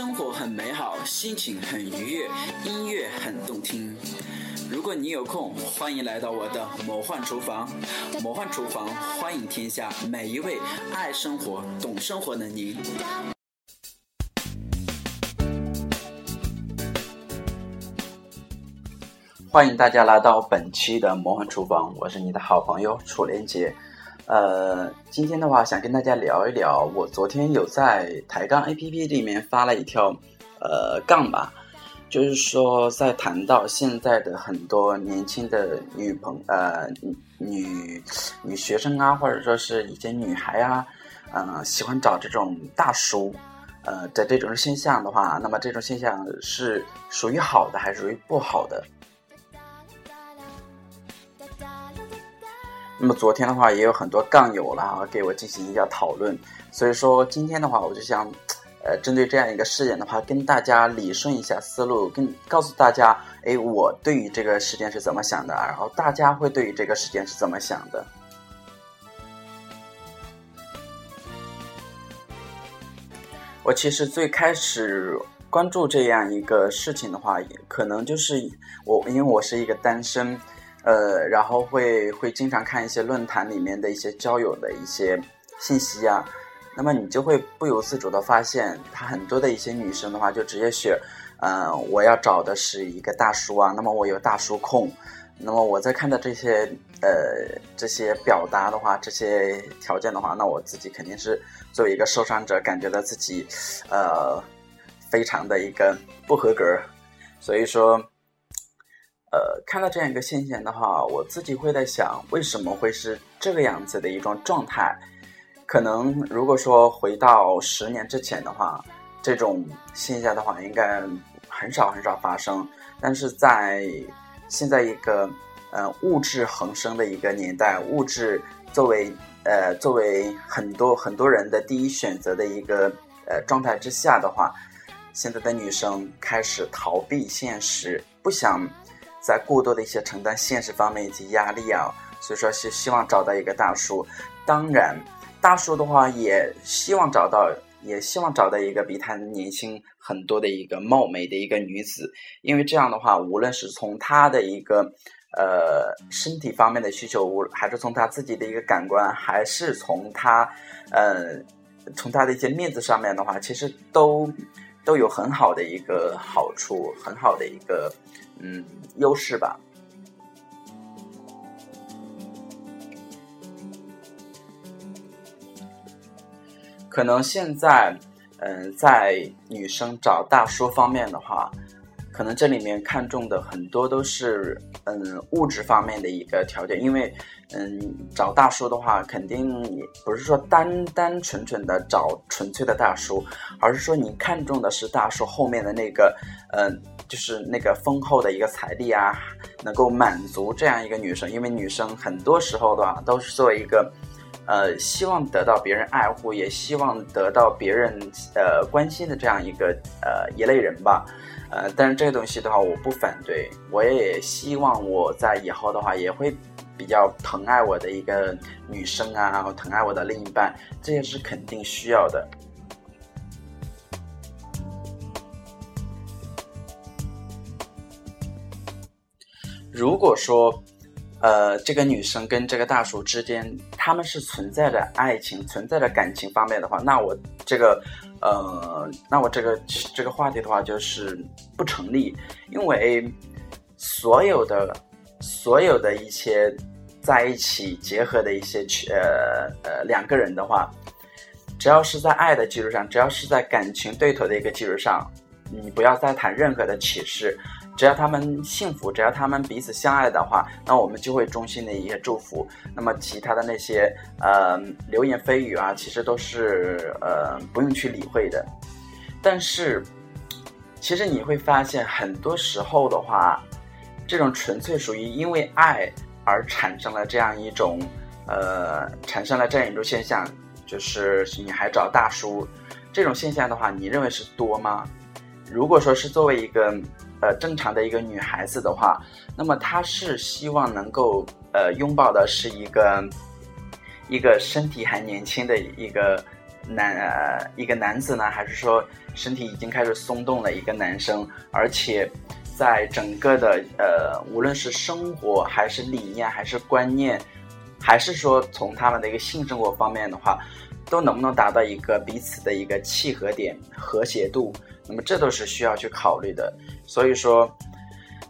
生活很美好，心情很愉悦，音乐很动听。如果你有空，欢迎来到我的魔幻厨房。魔幻厨房欢迎天下每一位爱生活、懂生活的您。欢迎大家来到本期的魔幻厨房，我是你的好朋友楚连杰。呃，今天的话想跟大家聊一聊，我昨天有在抬杠 APP 里面发了一条呃杠吧，就是说在谈到现在的很多年轻的女朋呃女女学生啊，或者说是一些女孩啊，嗯，喜欢找这种大叔，呃的这种现象的话，那么这种现象是属于好的还是属于不好的？那么昨天的话，也有很多杠友了给我进行一下讨论，所以说今天的话，我就想，呃，针对这样一个事件的话，跟大家理顺一下思路，跟告诉大家，哎，我对于这个事件是怎么想的，然后大家会对于这个事件是怎么想的。我其实最开始关注这样一个事情的话，可能就是我，因为我是一个单身。呃，然后会会经常看一些论坛里面的一些交友的一些信息啊，那么你就会不由自主的发现，他很多的一些女生的话就直接选，嗯，我要找的是一个大叔啊，那么我有大叔控，那么我在看到这些呃这些表达的话，这些条件的话，那我自己肯定是作为一个受伤者，感觉到自己呃非常的一个不合格，所以说。呃，看到这样一个现象的话，我自己会在想，为什么会是这个样子的一种状态？可能如果说回到十年之前的话，这种现象的话，应该很少很少发生。但是在现在一个呃物质横生的一个年代，物质作为呃作为很多很多人的第一选择的一个呃状态之下的话，现在的女生开始逃避现实，不想。在过多的一些承担现实方面以及压力啊，所以说是希望找到一个大叔。当然，大叔的话也希望找到，也希望找到一个比他年轻很多的一个貌美的一个女子，因为这样的话，无论是从他的一个呃身体方面的需求，无还是从他自己的一个感官，还是从他呃从他的一些面子上面的话，其实都都有很好的一个好处，很好的一个。嗯，优势吧。可能现在，嗯，在女生找大叔方面的话，可能这里面看中的很多都是，嗯，物质方面的一个条件。因为，嗯，找大叔的话，肯定不是说单单纯纯的找纯粹的大叔，而是说你看中的是大叔后面的那个，嗯。就是那个丰厚的一个财力啊，能够满足这样一个女生，因为女生很多时候的话都是作为一个，呃，希望得到别人爱护，也希望得到别人呃关心的这样一个呃一类人吧，呃，但是这个东西的话我不反对，我也希望我在以后的话也会比较疼爱我的一个女生啊，疼爱我的另一半，这也是肯定需要的。如果说，呃，这个女生跟这个大叔之间，他们是存在着爱情、存在着感情方面的话，那我这个，呃，那我这个这个话题的话就是不成立，因为所有的所有的一些在一起结合的一些呃呃两个人的话，只要是在爱的基础上，只要是在感情对头的一个基础上，你不要再谈任何的启示。只要他们幸福，只要他们彼此相爱的话，那我们就会衷心的一些祝福。那么其他的那些呃流言蜚语啊，其实都是呃不用去理会的。但是，其实你会发现，很多时候的话，这种纯粹属于因为爱而产生了这样一种呃产生了这样一种现象，就是你还找大叔这种现象的话，你认为是多吗？如果说是作为一个。呃，正常的一个女孩子的话，那么她是希望能够呃拥抱的是一个一个身体还年轻的一个男呃一个男子呢，还是说身体已经开始松动了一个男生，而且在整个的呃无论是生活还是理念还是观念，还是说从他们的一个性生活方面的话，都能不能达到一个彼此的一个契合点、和谐度？那么这都是需要去考虑的。所以说，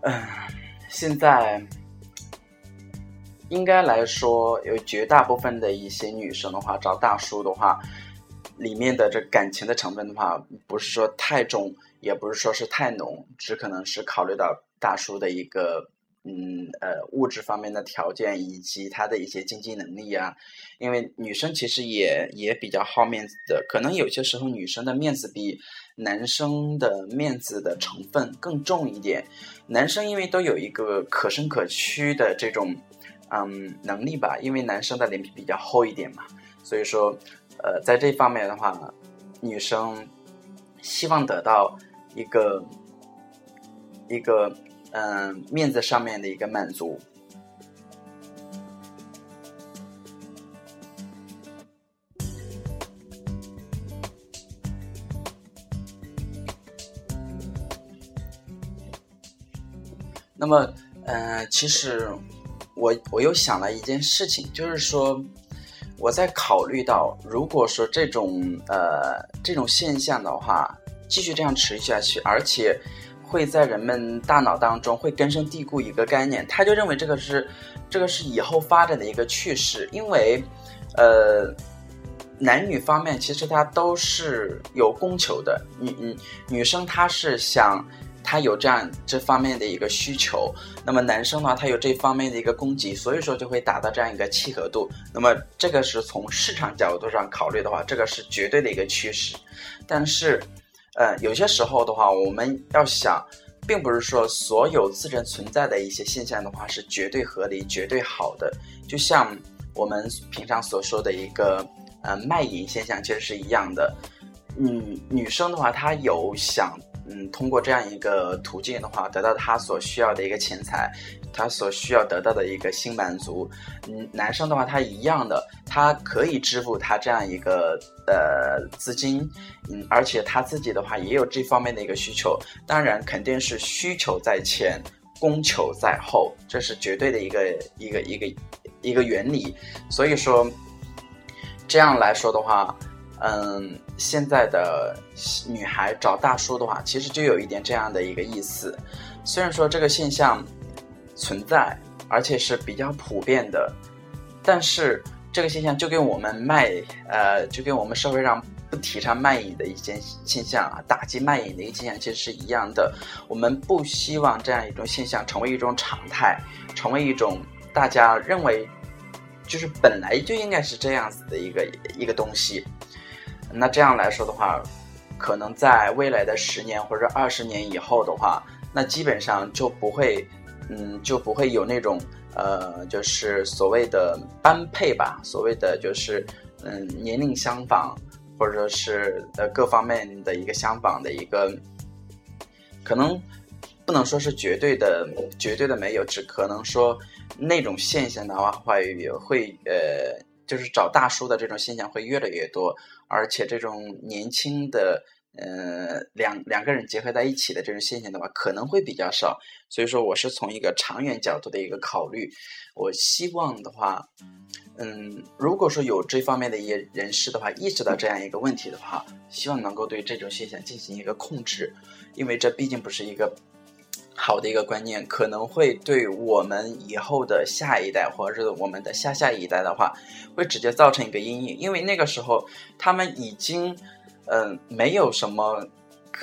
嗯，现在。应该来说，有绝大部分的一些女生的话，找大叔的话，里面的这感情的成分的话，不是说太重，也不是说是太浓，只可能是考虑到大叔的一个，嗯呃物质方面的条件以及他的一些经济能力啊。因为女生其实也也比较好面子的，可能有些时候女生的面子比男生的面子的成分更重一点。男生因为都有一个可伸可屈的这种。嗯，能力吧，因为男生的脸皮比较厚一点嘛，所以说，呃，在这方面的话，女生希望得到一个一个嗯面子上面的一个满足。那么，嗯，其实。我我又想了一件事情，就是说，我在考虑到，如果说这种呃这种现象的话，继续这样持续下去，而且会在人们大脑当中会根深蒂固一个概念，他就认为这个是这个是以后发展的一个趋势，因为呃男女方面其实他都是有供求的，女女女生她是想。她有这样这方面的一个需求，那么男生呢，他有这方面的一个供给，所以说就会达到这样一个契合度。那么这个是从市场角度上考虑的话，这个是绝对的一个趋势。但是，呃，有些时候的话，我们要想，并不是说所有自然存在的一些现象的话是绝对合理、绝对好的。就像我们平常所说的一个呃卖淫现象，其实是一样的。女女生的话，她有想。嗯，通过这样一个途径的话，得到她所需要的一个钱财，他所需要得到的一个性满足。嗯，男生的话，他一样的，他可以支付他这样一个呃资金，嗯，而且他自己的话也有这方面的一个需求。当然，肯定是需求在前，供求在后，这是绝对的一个一个一个一个原理。所以说，这样来说的话。嗯，现在的女孩找大叔的话，其实就有一点这样的一个意思。虽然说这个现象存在，而且是比较普遍的，但是这个现象就跟我们卖呃，就跟我们社会上不提倡卖淫的一些现象啊，打击卖淫的一个现象其实是一样的。我们不希望这样一种现象成为一种常态，成为一种大家认为就是本来就应该是这样子的一个一个东西。那这样来说的话，可能在未来的十年或者二十年以后的话，那基本上就不会，嗯，就不会有那种呃，就是所谓的般配吧，所谓的就是嗯，年龄相仿，或者说是呃各方面的一个相仿的一个，可能不能说是绝对的，绝对的没有，只可能说那种现象的话会会呃。就是找大叔的这种现象会越来越多，而且这种年轻的，呃，两两个人结合在一起的这种现象的话，可能会比较少。所以说，我是从一个长远角度的一个考虑。我希望的话，嗯，如果说有这方面的一些人士的话，意识到这样一个问题的话，希望能够对这种现象进行一个控制，因为这毕竟不是一个。好的一个观念，可能会对我们以后的下一代，或者是我们的下下一代的话，会直接造成一个阴影。因为那个时候，他们已经，嗯，没有什么，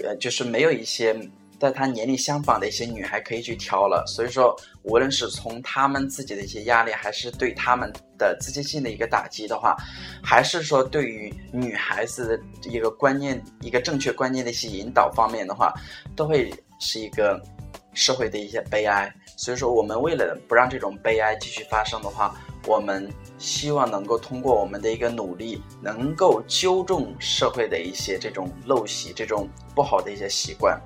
呃，就是没有一些在他年龄相仿的一些女孩可以去挑了。所以说，无论是从他们自己的一些压力，还是对他们的自信心的一个打击的话，还是说对于女孩子的一个观念、一个正确观念的一些引导方面的话，都会是一个。社会的一些悲哀，所以说我们为了不让这种悲哀继续发生的话，我们希望能够通过我们的一个努力，能够纠正社会的一些这种陋习、这种不好的一些习惯。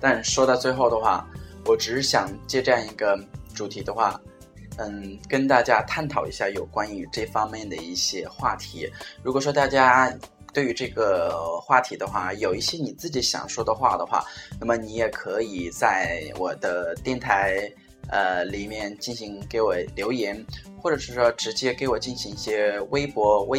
但说到最后的话，我只是想借这样一个主题的话，嗯，跟大家探讨一下有关于这方面的一些话题。如果说大家对于这个话题的话，有一些你自己想说的话的话，那么你也可以在我的电台呃里面进行给我留言，或者是说直接给我进行一些微博、微